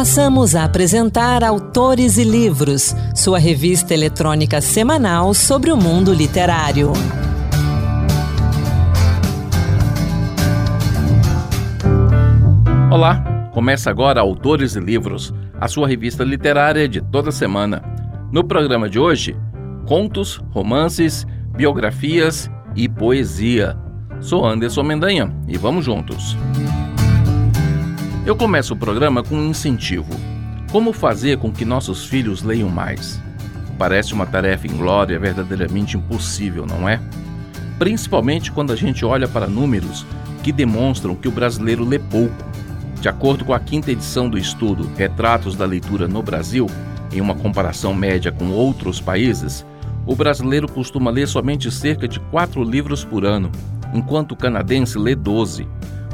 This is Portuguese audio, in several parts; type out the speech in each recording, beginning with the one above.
Passamos a apresentar Autores e Livros, sua revista eletrônica semanal sobre o mundo literário. Olá, começa agora Autores e Livros, a sua revista literária de toda semana. No programa de hoje, contos, romances, biografias e poesia. Sou Anderson Mendanha e vamos juntos. Eu começo o programa com um incentivo. Como fazer com que nossos filhos leiam mais? Parece uma tarefa inglória, verdadeiramente impossível, não é? Principalmente quando a gente olha para números que demonstram que o brasileiro lê pouco. De acordo com a quinta edição do estudo Retratos da Leitura no Brasil, em uma comparação média com outros países, o brasileiro costuma ler somente cerca de quatro livros por ano, enquanto o canadense lê 12,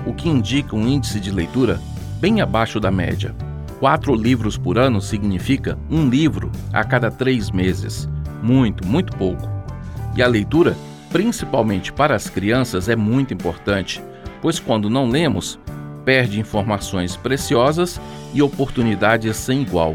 o que indica um índice de leitura bem abaixo da média. Quatro livros por ano significa um livro a cada três meses. Muito, muito pouco. E a leitura, principalmente para as crianças, é muito importante, pois quando não lemos, perde informações preciosas e oportunidades sem igual.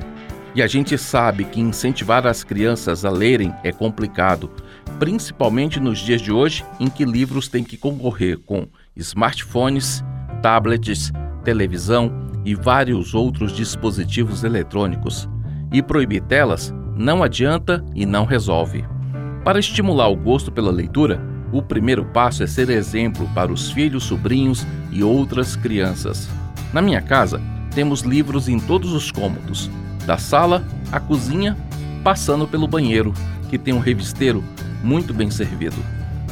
E a gente sabe que incentivar as crianças a lerem é complicado, principalmente nos dias de hoje em que livros têm que concorrer com smartphones, tablets, televisão e vários outros dispositivos eletrônicos. E proibir telas não adianta e não resolve. Para estimular o gosto pela leitura, o primeiro passo é ser exemplo para os filhos, sobrinhos e outras crianças. Na minha casa, temos livros em todos os cômodos, da sala à cozinha, passando pelo banheiro, que tem um revisteiro muito bem servido.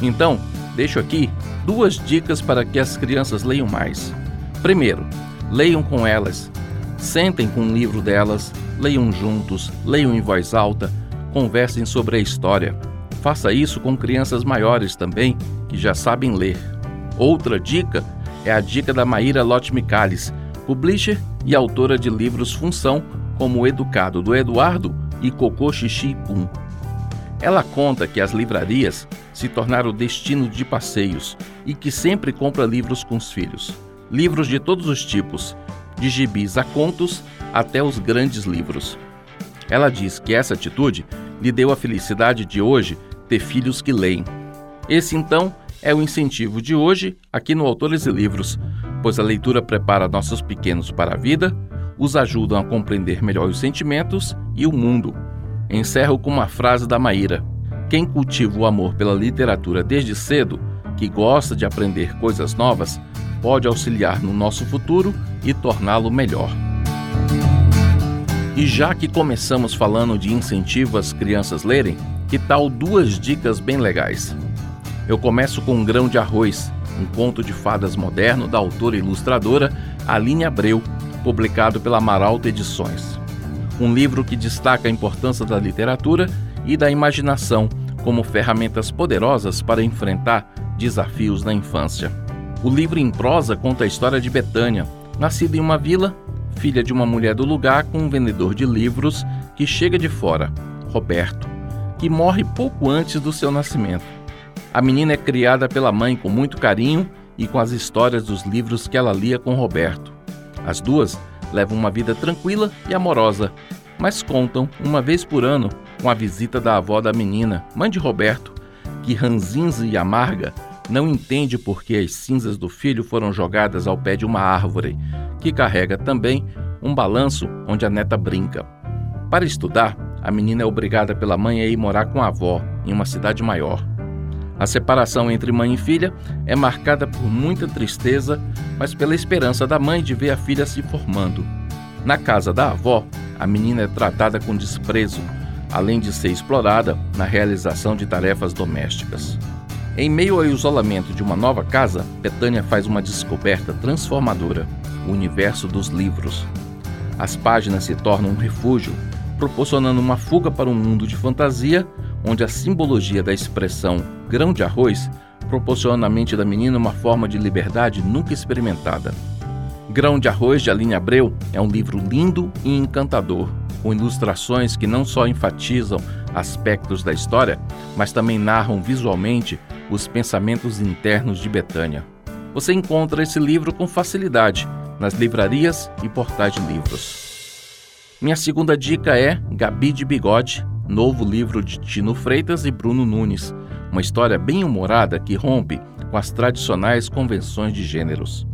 Então, deixo aqui duas dicas para que as crianças leiam mais. Primeiro, leiam com elas. Sentem com um livro delas, leiam juntos, leiam em voz alta, conversem sobre a história. Faça isso com crianças maiores também, que já sabem ler. Outra dica é a dica da Maíra Lotte Michalis, publisher e autora de livros Função, como Educado do Eduardo e Cocô Xixi Pum. Ela conta que as livrarias se tornaram destino de passeios e que sempre compra livros com os filhos livros de todos os tipos, de gibis a contos até os grandes livros. Ela diz que essa atitude lhe deu a felicidade de hoje ter filhos que leem. Esse então é o incentivo de hoje aqui no Autores e Livros, pois a leitura prepara nossos pequenos para a vida, os ajudam a compreender melhor os sentimentos e o mundo. Encerro com uma frase da Maíra: Quem cultiva o amor pela literatura desde cedo, que gosta de aprender coisas novas, pode auxiliar no nosso futuro e torná-lo melhor. E já que começamos falando de incentivo às crianças lerem, que tal duas dicas bem legais? Eu começo com Um Grão de Arroz, um conto de fadas moderno da autora e ilustradora Aline Abreu, publicado pela Maralta Edições. Um livro que destaca a importância da literatura e da imaginação como ferramentas poderosas para enfrentar desafios na infância. O livro em prosa conta a história de Betânia, nascida em uma vila, filha de uma mulher do lugar com um vendedor de livros que chega de fora, Roberto, que morre pouco antes do seu nascimento. A menina é criada pela mãe com muito carinho e com as histórias dos livros que ela lia com Roberto. As duas levam uma vida tranquila e amorosa, mas contam, uma vez por ano, com a visita da avó da menina, mãe de Roberto, que ranzinza e amarga não entende por que as cinzas do filho foram jogadas ao pé de uma árvore, que carrega também um balanço onde a neta brinca. Para estudar, a menina é obrigada pela mãe a ir morar com a avó, em uma cidade maior. A separação entre mãe e filha é marcada por muita tristeza, mas pela esperança da mãe de ver a filha se formando. Na casa da avó, a menina é tratada com desprezo, além de ser explorada na realização de tarefas domésticas. Em meio ao isolamento de uma nova casa, Betânia faz uma descoberta transformadora: o universo dos livros. As páginas se tornam um refúgio, proporcionando uma fuga para um mundo de fantasia onde a simbologia da expressão grão de arroz proporciona à mente da menina uma forma de liberdade nunca experimentada. Grão de Arroz de Aline Abreu é um livro lindo e encantador, com ilustrações que não só enfatizam aspectos da história, mas também narram visualmente os Pensamentos Internos de Betânia. Você encontra esse livro com facilidade nas livrarias e portais de livros. Minha segunda dica é Gabi de Bigode, novo livro de Tino Freitas e Bruno Nunes, uma história bem humorada que rompe com as tradicionais convenções de gêneros.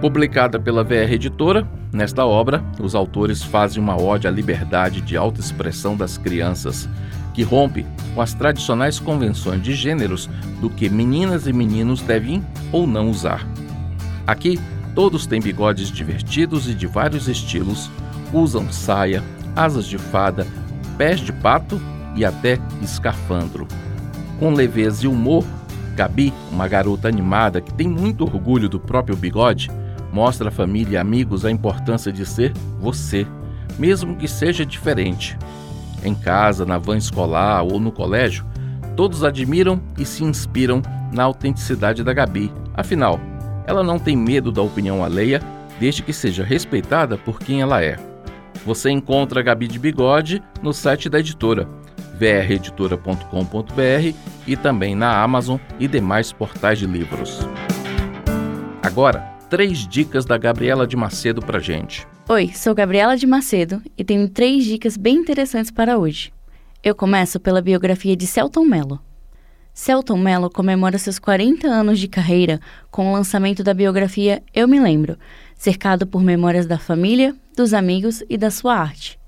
Publicada pela VR Editora, nesta obra, os autores fazem uma ode à liberdade de autoexpressão das crianças, que rompe com as tradicionais convenções de gêneros do que meninas e meninos devem ou não usar. Aqui, todos têm bigodes divertidos e de vários estilos, usam saia, asas de fada, pés de pato e até escafandro. Com leveza e humor, Gabi, uma garota animada que tem muito orgulho do próprio bigode, mostra à família e amigos a importância de ser você, mesmo que seja diferente. Em casa, na van escolar ou no colégio, todos admiram e se inspiram na autenticidade da Gabi. Afinal, ela não tem medo da opinião alheia, desde que seja respeitada por quem ela é. Você encontra a Gabi de Bigode no site da editora vreditora.com.br e também na Amazon e demais portais de livros. Agora, três dicas da Gabriela de Macedo para gente. Oi, sou Gabriela de Macedo e tenho três dicas bem interessantes para hoje. Eu começo pela biografia de Celton Mello. Celton Mello comemora seus 40 anos de carreira com o lançamento da biografia Eu Me Lembro, cercado por memórias da família, dos amigos e da sua arte.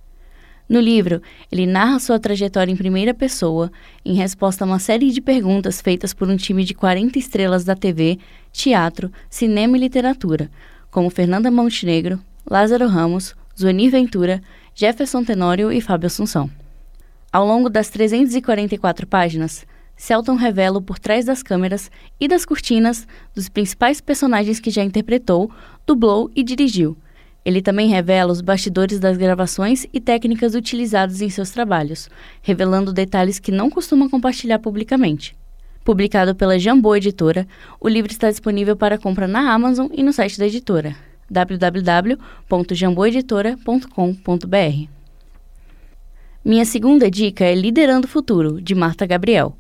No livro, ele narra sua trajetória em primeira pessoa, em resposta a uma série de perguntas feitas por um time de 40 estrelas da TV, teatro, cinema e literatura, como Fernanda Montenegro, Lázaro Ramos, Zueni Ventura, Jefferson Tenório e Fábio Assunção. Ao longo das 344 páginas, Celton revela por trás das câmeras e das cortinas dos principais personagens que já interpretou, dublou e dirigiu. Ele também revela os bastidores das gravações e técnicas utilizadas em seus trabalhos, revelando detalhes que não costuma compartilhar publicamente. Publicado pela Jambô Editora, o livro está disponível para compra na Amazon e no site da editora www.jamboeditora.com.br. Minha segunda dica é Liderando o Futuro, de Marta Gabriel.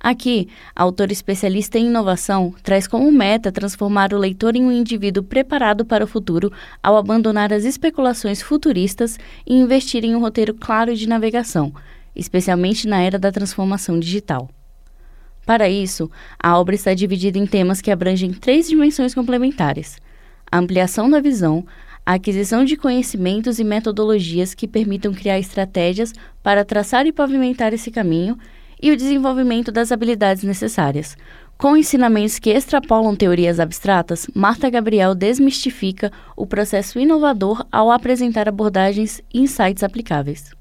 Aqui, a autora especialista em inovação traz como meta transformar o leitor em um indivíduo preparado para o futuro ao abandonar as especulações futuristas e investir em um roteiro claro de navegação, especialmente na era da transformação digital. Para isso, a obra está dividida em temas que abrangem três dimensões complementares: a ampliação da visão, a aquisição de conhecimentos e metodologias que permitam criar estratégias para traçar e pavimentar esse caminho e o desenvolvimento das habilidades necessárias. Com ensinamentos que extrapolam teorias abstratas, Marta Gabriel desmistifica o processo inovador ao apresentar abordagens e insights aplicáveis.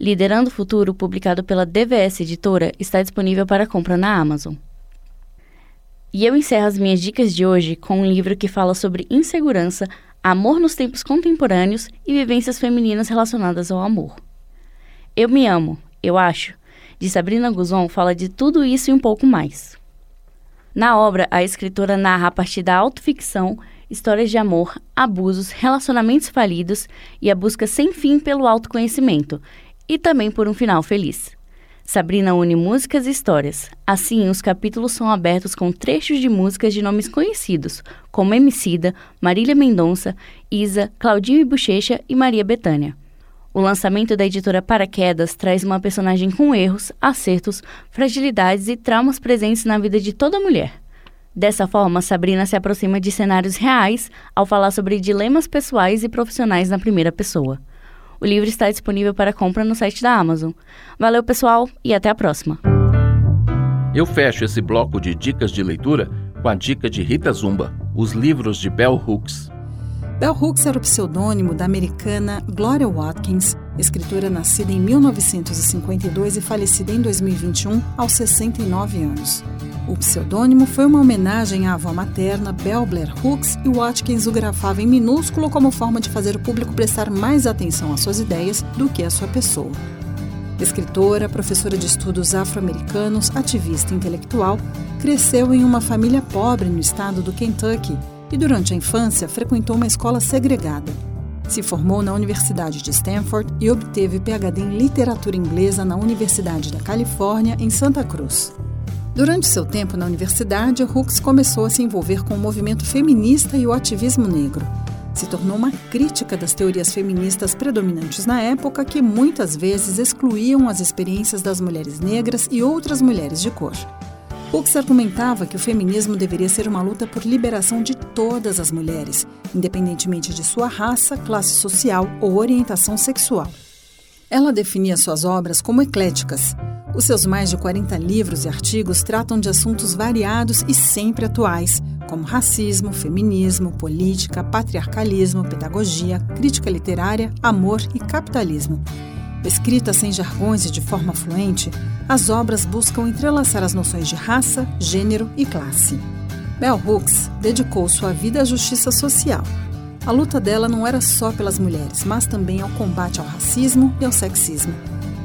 Liderando o Futuro, publicado pela DVS Editora, está disponível para compra na Amazon. E eu encerro as minhas dicas de hoje com um livro que fala sobre insegurança, amor nos tempos contemporâneos e vivências femininas relacionadas ao amor. Eu me amo, eu acho, de Sabrina Guzon fala de tudo isso e um pouco mais. Na obra, a escritora narra a partir da autoficção histórias de amor, abusos, relacionamentos falidos e a busca sem fim pelo autoconhecimento, e também por um final feliz. Sabrina une músicas e histórias. Assim, os capítulos são abertos com trechos de músicas de nomes conhecidos, como Emicida, Marília Mendonça, Isa, Claudinho e Bochecha e Maria Bethânia. O lançamento da editora Paraquedas traz uma personagem com erros, acertos, fragilidades e traumas presentes na vida de toda mulher. Dessa forma, Sabrina se aproxima de cenários reais ao falar sobre dilemas pessoais e profissionais na primeira pessoa. O livro está disponível para compra no site da Amazon. Valeu, pessoal, e até a próxima. Eu fecho esse bloco de dicas de leitura com a dica de Rita Zumba, os livros de Bell Hooks. Bell Hooks era o pseudônimo da americana Gloria Watkins, escritora nascida em 1952 e falecida em 2021 aos 69 anos. O pseudônimo foi uma homenagem à avó materna Bell Blair Hooks e Watkins o grafava em minúsculo como forma de fazer o público prestar mais atenção às suas ideias do que à sua pessoa. Escritora, professora de estudos afro-americanos, ativista intelectual, cresceu em uma família pobre no estado do Kentucky e durante a infância frequentou uma escola segregada. Se formou na Universidade de Stanford e obteve PhD em literatura inglesa na Universidade da Califórnia, em Santa Cruz. Durante seu tempo na universidade, Hooks começou a se envolver com o movimento feminista e o ativismo negro. Se tornou uma crítica das teorias feministas predominantes na época que muitas vezes excluíam as experiências das mulheres negras e outras mulheres de cor. Hooks argumentava que o feminismo deveria ser uma luta por liberação de todas as mulheres, independentemente de sua raça, classe social ou orientação sexual. Ela definia suas obras como ecléticas. Os seus mais de 40 livros e artigos tratam de assuntos variados e sempre atuais, como racismo, feminismo, política, patriarcalismo, pedagogia, crítica literária, amor e capitalismo. Escritas sem jargões e de forma fluente, as obras buscam entrelaçar as noções de raça, gênero e classe. Bell Hooks dedicou sua vida à justiça social. A luta dela não era só pelas mulheres, mas também ao combate ao racismo e ao sexismo.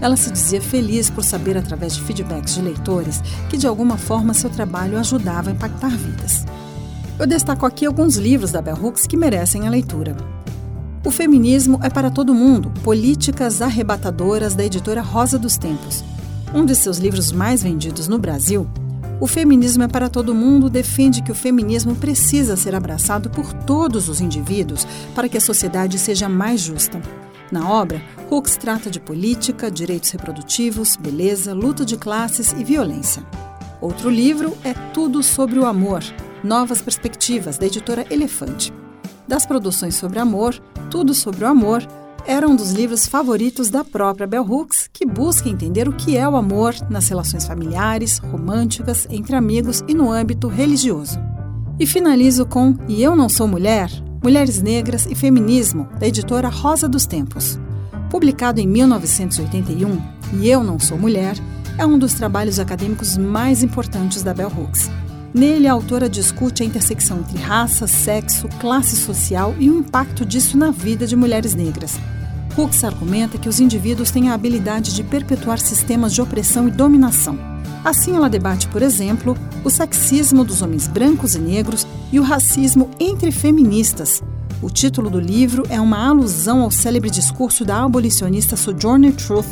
Ela se dizia feliz por saber, através de feedbacks de leitores, que de alguma forma seu trabalho ajudava a impactar vidas. Eu destaco aqui alguns livros da Bell Hooks que merecem a leitura. O Feminismo é para Todo Mundo, Políticas Arrebatadoras, da editora Rosa dos Tempos. Um de seus livros mais vendidos no Brasil, O Feminismo é para Todo Mundo defende que o feminismo precisa ser abraçado por todos os indivíduos para que a sociedade seja mais justa. Na obra, Hooks trata de política, direitos reprodutivos, beleza, luta de classes e violência. Outro livro é Tudo sobre o Amor, Novas Perspectivas, da editora Elefante das produções sobre amor, Tudo sobre o Amor, era um dos livros favoritos da própria Bell Hooks, que busca entender o que é o amor nas relações familiares, românticas, entre amigos e no âmbito religioso. E finalizo com E Eu Não Sou Mulher, Mulheres Negras e Feminismo, da editora Rosa dos Tempos. Publicado em 1981, E Eu Não Sou Mulher é um dos trabalhos acadêmicos mais importantes da Bell Hooks. Nele, a autora discute a intersecção entre raça, sexo, classe social e o impacto disso na vida de mulheres negras. Hooks argumenta que os indivíduos têm a habilidade de perpetuar sistemas de opressão e dominação. Assim, ela debate, por exemplo, o sexismo dos homens brancos e negros e o racismo entre feministas. O título do livro é uma alusão ao célebre discurso da abolicionista Sojourner Truth,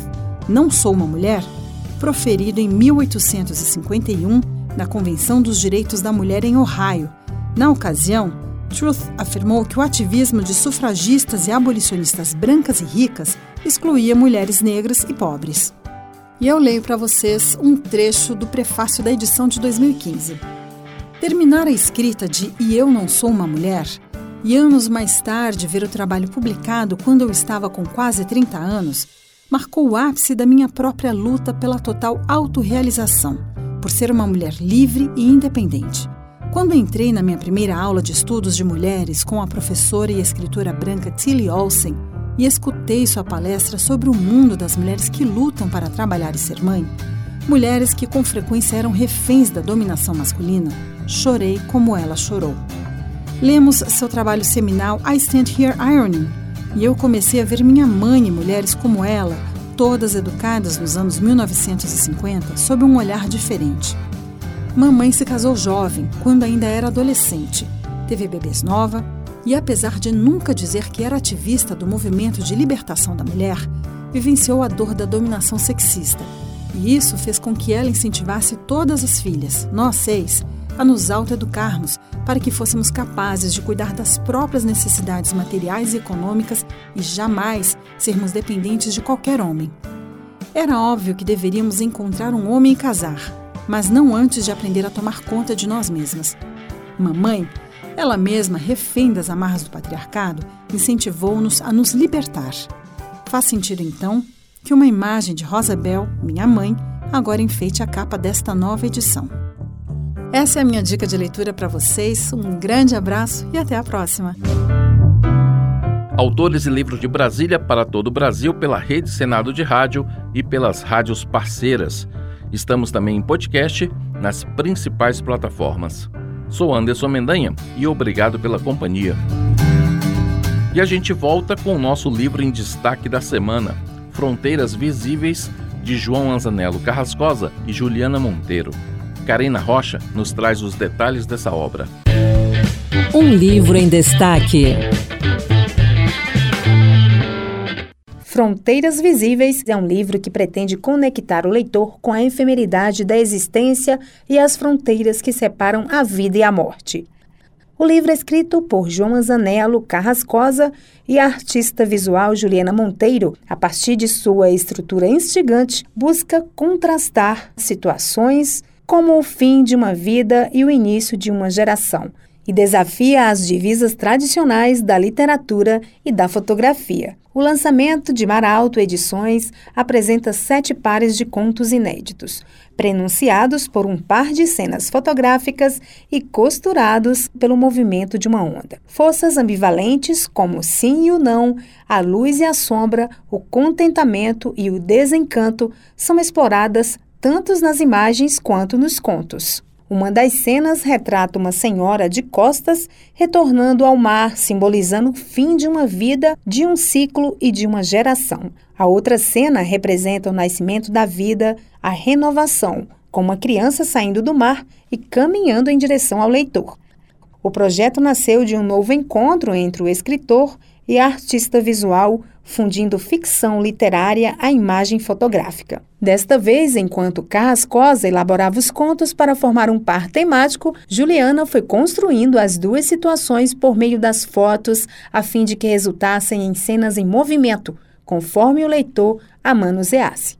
Não Sou uma Mulher, proferido em 1851 na Convenção dos Direitos da Mulher em Ohio. Na ocasião, Truth afirmou que o ativismo de sufragistas e abolicionistas brancas e ricas excluía mulheres negras e pobres. E eu leio para vocês um trecho do prefácio da edição de 2015. Terminar a escrita de E Eu Não Sou uma Mulher, e anos mais tarde ver o trabalho publicado quando eu estava com quase 30 anos, marcou o ápice da minha própria luta pela total autorrealização por ser uma mulher livre e independente. Quando entrei na minha primeira aula de estudos de mulheres com a professora e escritora branca Tilly Olsen e escutei sua palestra sobre o mundo das mulheres que lutam para trabalhar e ser mãe, mulheres que com frequência eram reféns da dominação masculina, chorei como ela chorou. Lemos seu trabalho seminal I Stand Here Ironing e eu comecei a ver minha mãe e mulheres como ela todas educadas nos anos 1950 sob um olhar diferente. Mamãe se casou jovem, quando ainda era adolescente. Teve bebês nova e, apesar de nunca dizer que era ativista do movimento de libertação da mulher, vivenciou a dor da dominação sexista. E isso fez com que ela incentivasse todas as filhas, nós seis, a nos autoeducarmos para que fôssemos capazes de cuidar das próprias necessidades materiais e econômicas e jamais sermos dependentes de qualquer homem. Era óbvio que deveríamos encontrar um homem e casar, mas não antes de aprender a tomar conta de nós mesmas. Mamãe, ela mesma refém das amarras do patriarcado, incentivou-nos a nos libertar. Faz sentido, então, que uma imagem de Rosabel, minha mãe, agora enfeite a capa desta nova edição. Essa é a minha dica de leitura para vocês. Um grande abraço e até a próxima. Autores e livros de Brasília para todo o Brasil pela Rede Senado de Rádio e pelas rádios parceiras. Estamos também em podcast nas principais plataformas. Sou Anderson Mendanha e obrigado pela companhia. E a gente volta com o nosso livro em destaque da semana, Fronteiras Visíveis, de João Anzanello Carrascosa e Juliana Monteiro. Karina Rocha nos traz os detalhes dessa obra. Um livro em destaque. Fronteiras Visíveis é um livro que pretende conectar o leitor com a efemeridade da existência e as fronteiras que separam a vida e a morte. O livro é escrito por João Anzanello Carrascosa e a artista visual Juliana Monteiro, a partir de sua estrutura instigante, busca contrastar situações como o fim de uma vida e o início de uma geração, e desafia as divisas tradicionais da literatura e da fotografia. O lançamento de Maralto Edições apresenta sete pares de contos inéditos, prenunciados por um par de cenas fotográficas e costurados pelo movimento de uma onda. Forças ambivalentes como o sim e o não, a luz e a sombra, o contentamento e o desencanto são exploradas tanto nas imagens quanto nos contos. Uma das cenas retrata uma senhora de costas retornando ao mar, simbolizando o fim de uma vida, de um ciclo e de uma geração. A outra cena representa o nascimento da vida, a renovação, com uma criança saindo do mar e caminhando em direção ao leitor. O projeto nasceu de um novo encontro entre o escritor e artista visual fundindo ficção literária à imagem fotográfica. Desta vez, enquanto Carrascosa elaborava os contos para formar um par temático, Juliana foi construindo as duas situações por meio das fotos, a fim de que resultassem em cenas em movimento, conforme o leitor a manuseasse.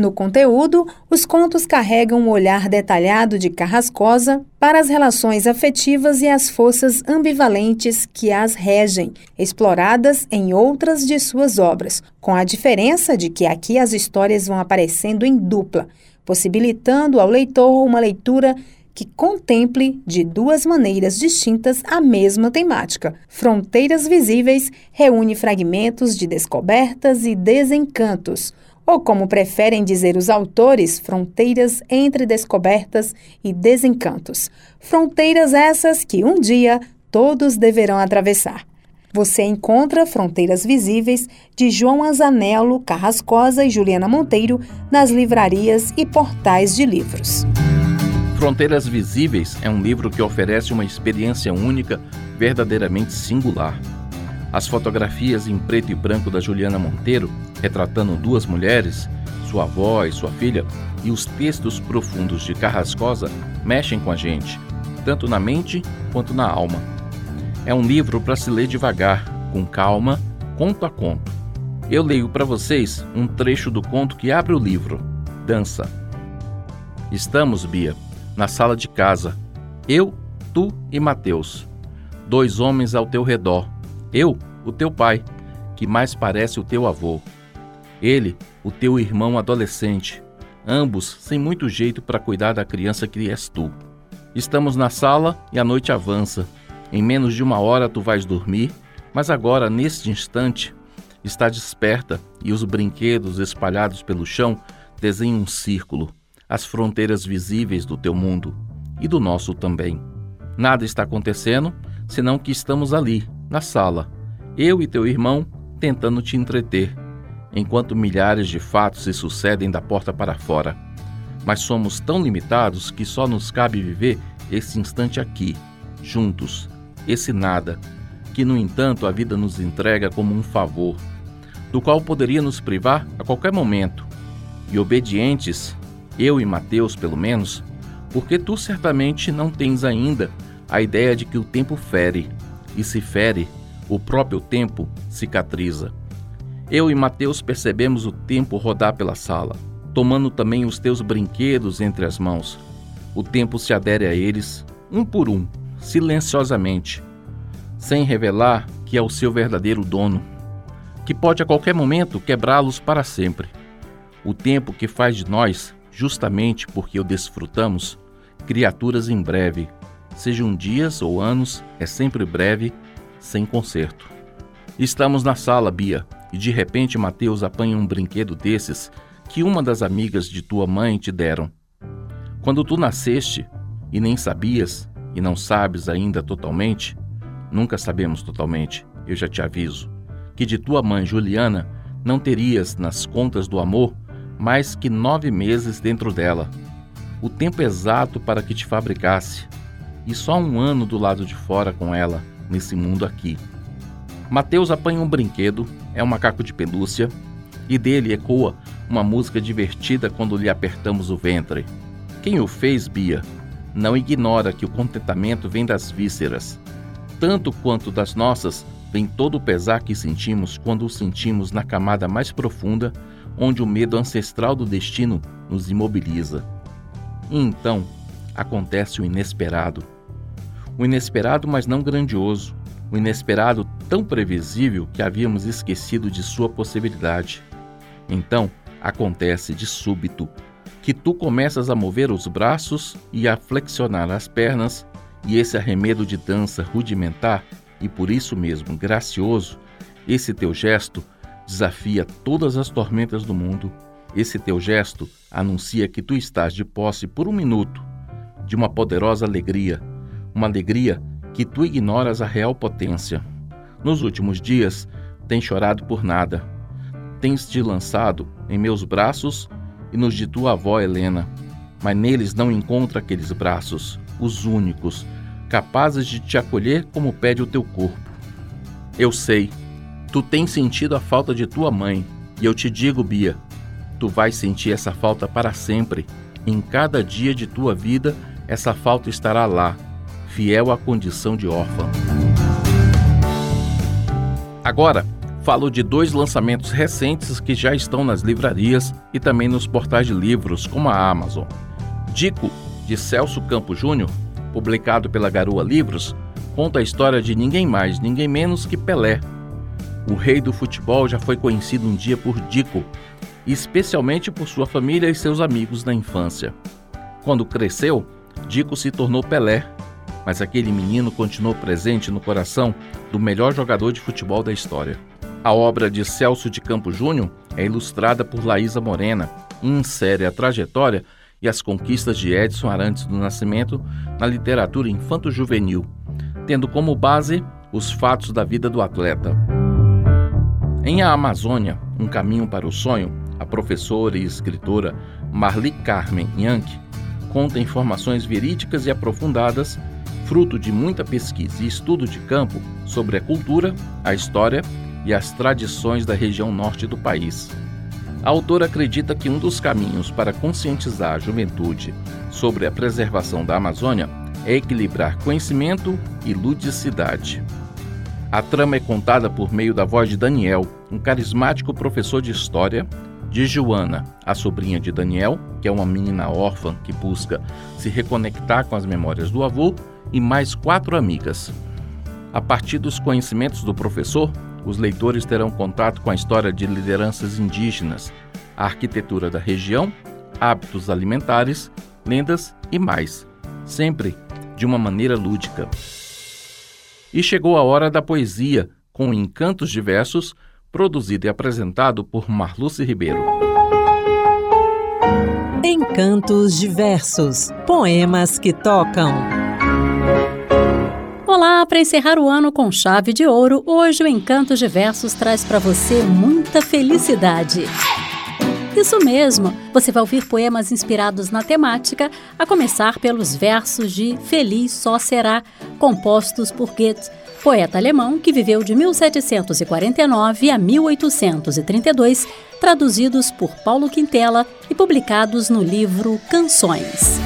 No conteúdo, os contos carregam um olhar detalhado de Carrascosa para as relações afetivas e as forças ambivalentes que as regem, exploradas em outras de suas obras, com a diferença de que aqui as histórias vão aparecendo em dupla, possibilitando ao leitor uma leitura que contemple de duas maneiras distintas a mesma temática. Fronteiras Visíveis reúne fragmentos de descobertas e desencantos ou como preferem dizer os autores, fronteiras entre descobertas e desencantos. Fronteiras essas que um dia todos deverão atravessar. Você encontra Fronteiras Visíveis de João Anzanello, Carrascosa e Juliana Monteiro nas livrarias e portais de livros. Fronteiras Visíveis é um livro que oferece uma experiência única, verdadeiramente singular. As fotografias em preto e branco da Juliana Monteiro, retratando duas mulheres, sua avó e sua filha, e os textos profundos de Carrascosa mexem com a gente, tanto na mente quanto na alma. É um livro para se ler devagar, com calma, conto a conto. Eu leio para vocês um trecho do conto que abre o livro, Dança. Estamos, Bia, na sala de casa. Eu, tu e Mateus. Dois homens ao teu redor eu, o teu pai, que mais parece o teu avô. Ele, o teu irmão adolescente, ambos sem muito jeito para cuidar da criança que és tu. Estamos na sala e a noite avança. Em menos de uma hora tu vais dormir, mas agora, neste instante, está desperta e os brinquedos espalhados pelo chão desenham um círculo, as fronteiras visíveis do teu mundo e do nosso também. Nada está acontecendo senão que estamos ali, na sala, eu e teu irmão tentando te entreter, enquanto milhares de fatos se sucedem da porta para fora. Mas somos tão limitados que só nos cabe viver esse instante aqui, juntos, esse nada, que no entanto a vida nos entrega como um favor, do qual poderia nos privar a qualquer momento. E obedientes, eu e Mateus pelo menos, porque tu certamente não tens ainda a ideia de que o tempo fere e se fere, o próprio tempo cicatriza. Eu e Mateus percebemos o tempo rodar pela sala, tomando também os teus brinquedos entre as mãos. O tempo se adere a eles, um por um, silenciosamente, sem revelar que é o seu verdadeiro dono, que pode a qualquer momento quebrá-los para sempre. O tempo que faz de nós, justamente porque o desfrutamos, criaturas em breve, sejam dias ou anos, é sempre breve, sem conserto. Estamos na sala, Bia, e de repente Mateus apanha um brinquedo desses que uma das amigas de tua mãe te deram. Quando tu nasceste e nem sabias, e não sabes ainda totalmente, nunca sabemos totalmente, eu já te aviso, que de tua mãe Juliana não terias nas contas do amor mais que nove meses dentro dela, o tempo exato para que te fabricasse, e só um ano do lado de fora com ela, nesse mundo aqui. Mateus apanha um brinquedo, é um macaco de pelúcia, e dele ecoa uma música divertida quando lhe apertamos o ventre. Quem o fez, Bia? não ignora que o contentamento vem das vísceras. Tanto quanto das nossas, vem todo o pesar que sentimos quando o sentimos na camada mais profunda, onde o medo ancestral do destino nos imobiliza. E então acontece o inesperado. O inesperado, mas não grandioso. O inesperado tão previsível que havíamos esquecido de sua possibilidade. Então acontece de súbito que tu começas a mover os braços e a flexionar as pernas, e esse arremedo de dança rudimentar e por isso mesmo gracioso, esse teu gesto desafia todas as tormentas do mundo. Esse teu gesto anuncia que tu estás de posse por um minuto de uma poderosa alegria, uma alegria que tu ignoras a real potência. Nos últimos dias, tens chorado por nada. Tens te lançado em meus braços e nos de tua avó Helena, mas neles não encontra aqueles braços, os únicos, capazes de te acolher como pede o teu corpo. Eu sei, tu tens sentido a falta de tua mãe, e eu te digo, Bia, tu vais sentir essa falta para sempre. Em cada dia de tua vida, essa falta estará lá, fiel à condição de órfã. Agora, falo de dois lançamentos recentes que já estão nas livrarias e também nos portais de livros, como a Amazon. Dico, de Celso Campo Júnior, publicado pela Garoa Livros, conta a história de ninguém mais, ninguém menos que Pelé. O rei do futebol já foi conhecido um dia por Dico, especialmente por sua família e seus amigos da infância. Quando cresceu, Dico se tornou Pelé, mas aquele menino continuou presente no coração do melhor jogador de futebol da história. A obra de Celso de Campos Júnior é ilustrada por Laísa Morena e insere a trajetória e as conquistas de Edson Arantes do Nascimento na literatura infanto-juvenil, tendo como base os fatos da vida do atleta. Em A Amazônia, Um Caminho para o Sonho, a professora e escritora Marli Carmen Yankee conta informações verídicas e aprofundadas, fruto de muita pesquisa e estudo de campo sobre a cultura, a história e as tradições da região norte do país. A autora acredita que um dos caminhos para conscientizar a juventude sobre a preservação da Amazônia é equilibrar conhecimento e ludicidade. A trama é contada por meio da voz de Daniel, um carismático professor de história, de Joana, a sobrinha de Daniel, que é uma menina órfã que busca se reconectar com as memórias do avô, e mais quatro amigas. A partir dos conhecimentos do professor, os leitores terão contato com a história de lideranças indígenas, a arquitetura da região, hábitos alimentares, lendas e mais, sempre de uma maneira lúdica. E chegou a hora da poesia, com encantos diversos, produzido e apresentado por Marluce Ribeiro. Encantos diversos, poemas que tocam. Olá, para encerrar o ano com chave de ouro, hoje o Encantos de Versos traz para você muita felicidade. Isso mesmo, você vai ouvir poemas inspirados na temática, a começar pelos versos de Feliz Só Será, compostos por Goethe, poeta alemão que viveu de 1749 a 1832, traduzidos por Paulo Quintela e publicados no livro Canções.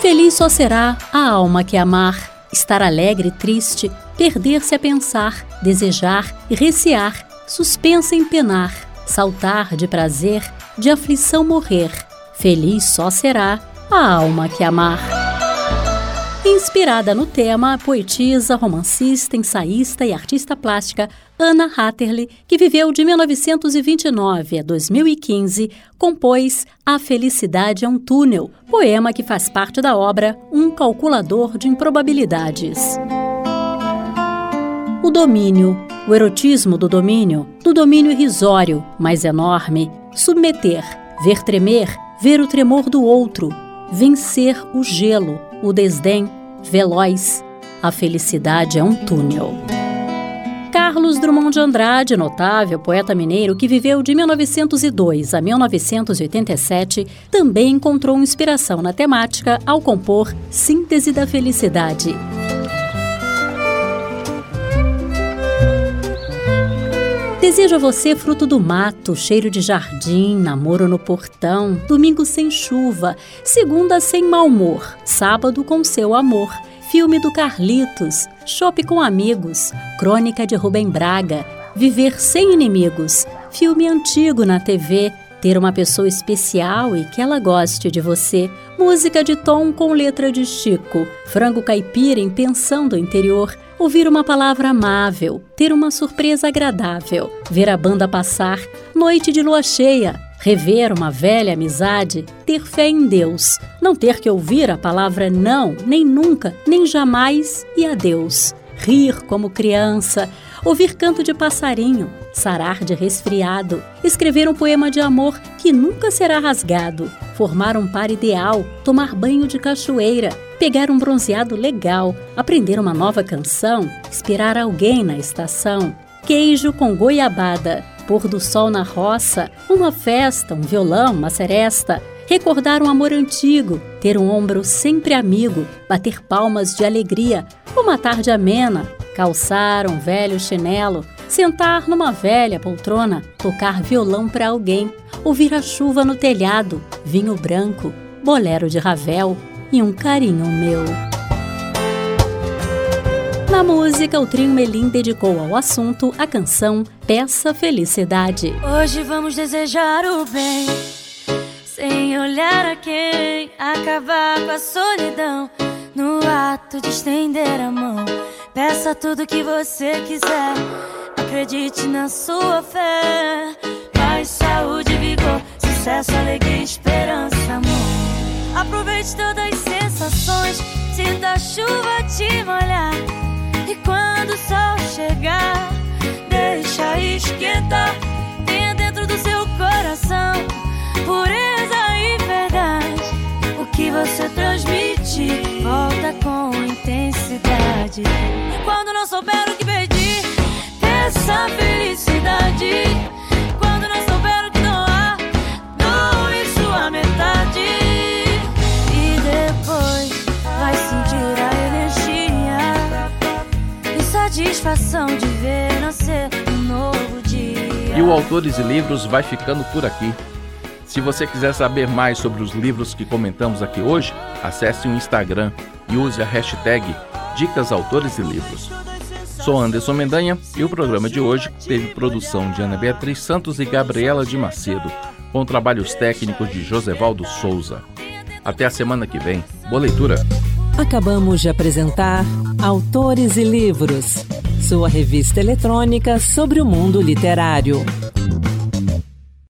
Feliz só será a alma que amar, estar alegre e triste, perder-se a pensar, desejar e recear, suspensa em penar, saltar de prazer, de aflição morrer. Feliz só será a alma que amar. Inspirada no tema, a poetisa, romancista, ensaísta e artista plástica Anna Hatterley, que viveu de 1929 a 2015, compôs A Felicidade é um Túnel, poema que faz parte da obra Um Calculador de Improbabilidades. O domínio, o erotismo do domínio, do domínio irrisório, mas enorme, submeter, ver tremer, ver o tremor do outro, vencer o gelo, o desdém, veloz. A felicidade é um túnel. Carlos Drummond de Andrade, notável poeta mineiro que viveu de 1902 a 1987, também encontrou inspiração na temática ao compor Síntese da Felicidade. Desejo a você fruto do mato, cheiro de jardim, namoro no portão, domingo sem chuva, segunda sem mau humor, sábado com seu amor, filme do Carlitos, chope com amigos, crônica de Rubem Braga, viver sem inimigos, filme antigo na TV, ter uma pessoa especial e que ela goste de você, música de tom com letra de Chico, frango caipira em pensão do interior, ouvir uma palavra amável, ter uma surpresa agradável, ver a banda passar, noite de lua cheia, rever uma velha amizade, ter fé em Deus, não ter que ouvir a palavra não, nem nunca, nem jamais e adeus, rir como criança, ouvir canto de passarinho, sarar de resfriado, escrever um poema de amor que nunca será rasgado, formar um par ideal, tomar banho de cachoeira, pegar um bronzeado legal, aprender uma nova canção, esperar alguém na estação, queijo com goiabada, pôr do sol na roça, uma festa, um violão, uma seresta, recordar um amor antigo, ter um ombro sempre amigo, bater palmas de alegria, uma tarde amena, calçar um velho chinelo, sentar numa velha poltrona, tocar violão para alguém, ouvir a chuva no telhado, vinho branco, bolero de Ravel e um carinho meu. Na música, o trio Melim dedicou ao assunto a canção Peça Felicidade. Hoje vamos desejar o bem, sem olhar a quem, acabar com a solidão, no ato de estender a mão. Peça tudo que você quiser, acredite na sua fé. Paz, saúde, vigor, sucesso, alegria, esperança, amor. Aproveite todas as sensações, sinta a chuva te molhar. E quando o sol chegar, deixa esquentar. Tenha dentro do seu coração pureza e verdade. O que você transmite, volta com intensidade. Quando não souber E o Autores e Livros vai ficando por aqui. Se você quiser saber mais sobre os livros que comentamos aqui hoje, acesse o Instagram e use a hashtag Dicas Autores e Livros. Sou Anderson Mendanha e o programa de hoje teve produção de Ana Beatriz Santos e Gabriela de Macedo, com trabalhos técnicos de Josevaldo Souza. Até a semana que vem. Boa leitura! Acabamos de apresentar Autores e Livros, sua revista eletrônica sobre o mundo literário.